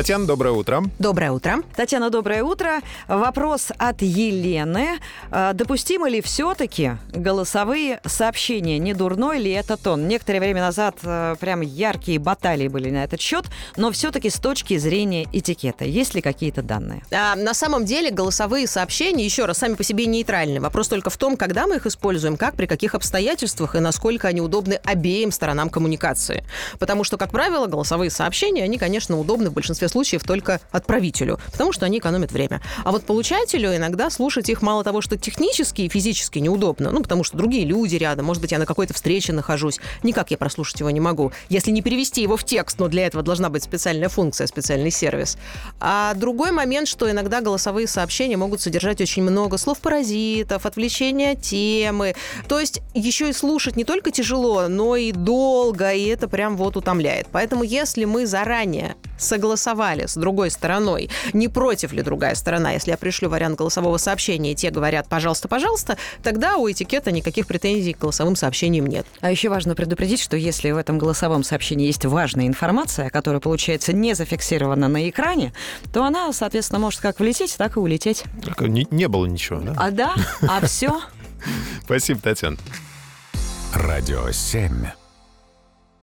Татьяна, доброе утро. Доброе утро. Татьяна, доброе утро. Вопрос от Елены. А, Допустимы ли все-таки голосовые сообщения? Не дурной ли это тон? Некоторое время назад э, прям яркие баталии были на этот счет, но все-таки с точки зрения этикета, есть ли какие-то данные? А, на самом деле голосовые сообщения, еще раз, сами по себе нейтральны. Вопрос только в том, когда мы их используем, как, при каких обстоятельствах и насколько они удобны обеим сторонам коммуникации. Потому что, как правило, голосовые сообщения, они, конечно, удобны в большинстве случаев только отправителю, потому что они экономят время. А вот получателю иногда слушать их мало того, что технически и физически неудобно, ну, потому что другие люди рядом, может быть, я на какой-то встрече нахожусь, никак я прослушать его не могу, если не перевести его в текст, но для этого должна быть специальная функция, специальный сервис. А другой момент, что иногда голосовые сообщения могут содержать очень много слов-паразитов, отвлечения от темы, то есть еще и слушать не только тяжело, но и долго, и это прям вот утомляет. Поэтому если мы заранее согласовали с другой стороной, не против ли другая сторона, если я пришлю вариант голосового сообщения, и те говорят «пожалуйста, пожалуйста», тогда у этикета никаких претензий к голосовым сообщениям нет. А еще важно предупредить, что если в этом голосовом сообщении есть важная информация, которая, получается, не зафиксирована на экране, то она, соответственно, может как влететь, так и улететь. Так, Не, не было ничего, да? А да, а все Спасибо, Татьяна. Радио 7.